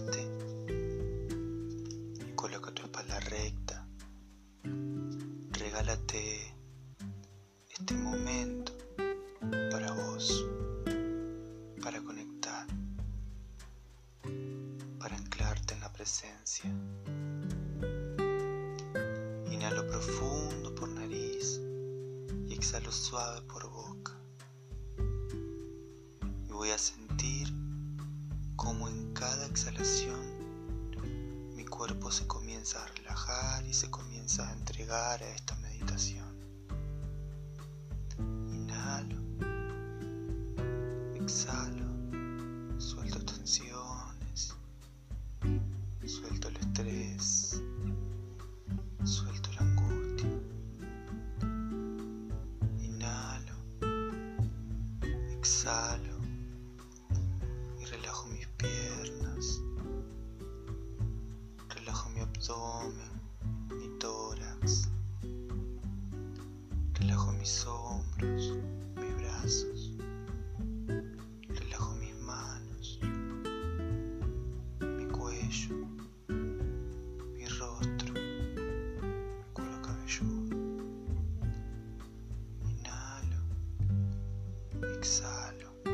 fuerte. Coloca tu espalda recta. Regálate este momento para vos, para conectar, para anclarte en la presencia. Inhalo profundo por nariz y exhalo suave por boca. Y voy a sentir como en cada exhalación mi cuerpo se comienza a relajar y se comienza a entregar a esta meditación. Inhalo, exhalo, suelto tensiones, suelto el estrés, suelto la angustia. Inhalo, exhalo abdomen, mi tórax, relajo mis hombros, mis brazos, relajo mis manos, mi cuello, mi rostro, mi cuero cabelludo. Inhalo, exhalo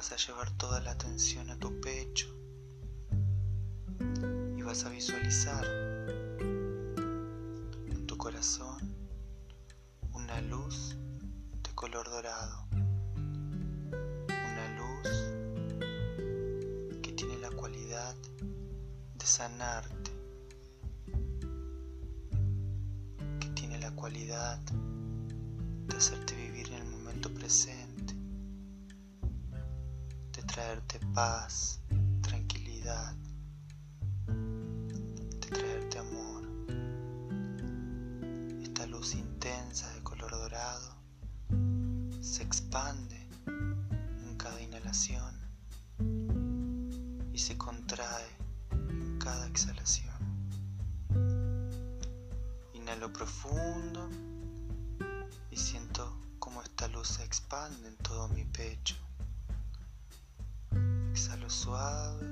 Vas a llevar toda la atención a tu pecho y vas a visualizar en tu corazón una luz de color dorado. Una luz que tiene la cualidad de sanarte, que tiene la cualidad de hacerte vivir en el momento presente, traerte paz, tranquilidad, de traerte amor. Esta luz intensa de color dorado se expande en cada inhalación y se contrae en cada exhalación. Inhalo profundo y siento cómo esta luz se expande en todo mi pecho. Suave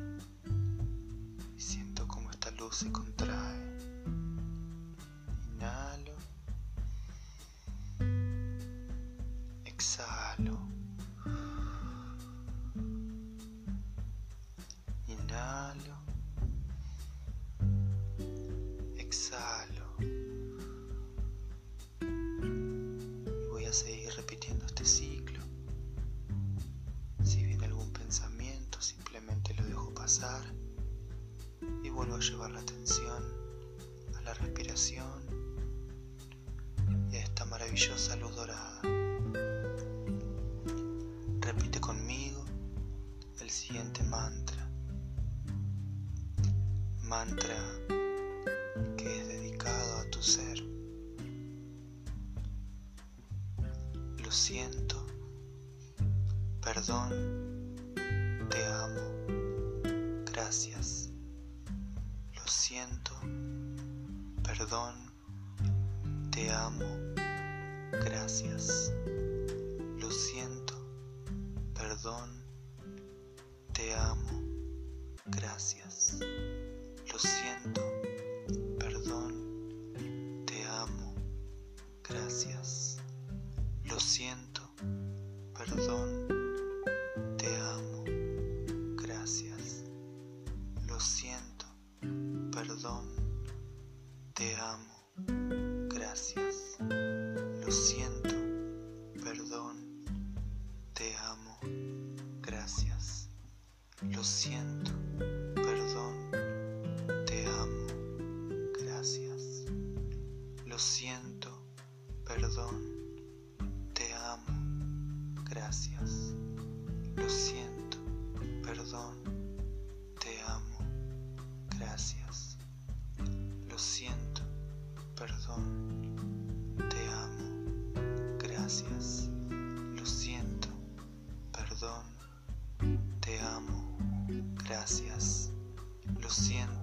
y siento cómo esta luz se contrae. Inhalo. Exhalo. Inhalo. Exhalo. Voy a seguir vuelvo a llevar la atención a la respiración y a esta maravillosa luz dorada. Repite conmigo el siguiente mantra. Mantra que es dedicado a tu ser. Lo siento, perdón, te amo, gracias. Lo siento, perdón, te amo, gracias. Lo siento, perdón, te amo, gracias. Lo siento, perdón, te amo, gracias. Lo siento, perdón, te amo, gracias. Lo siento, perdón, te amo, gracias. Lo siento, perdón, te amo, gracias. Lo siento, perdón, te amo, gracias. Lo siento, perdón, te amo, gracias. Lo siento, perdón, te amo, gracias. Lo siento, perdón, te amo, gracias. Lo siento,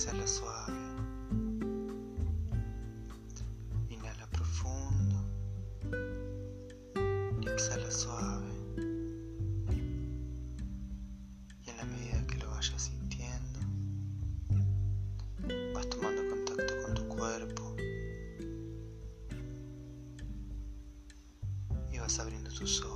exhala suave. exhala suave. Y en la medida que lo vayas sintiendo, vas tomando contacto con tu cuerpo y vas abriendo tus ojos.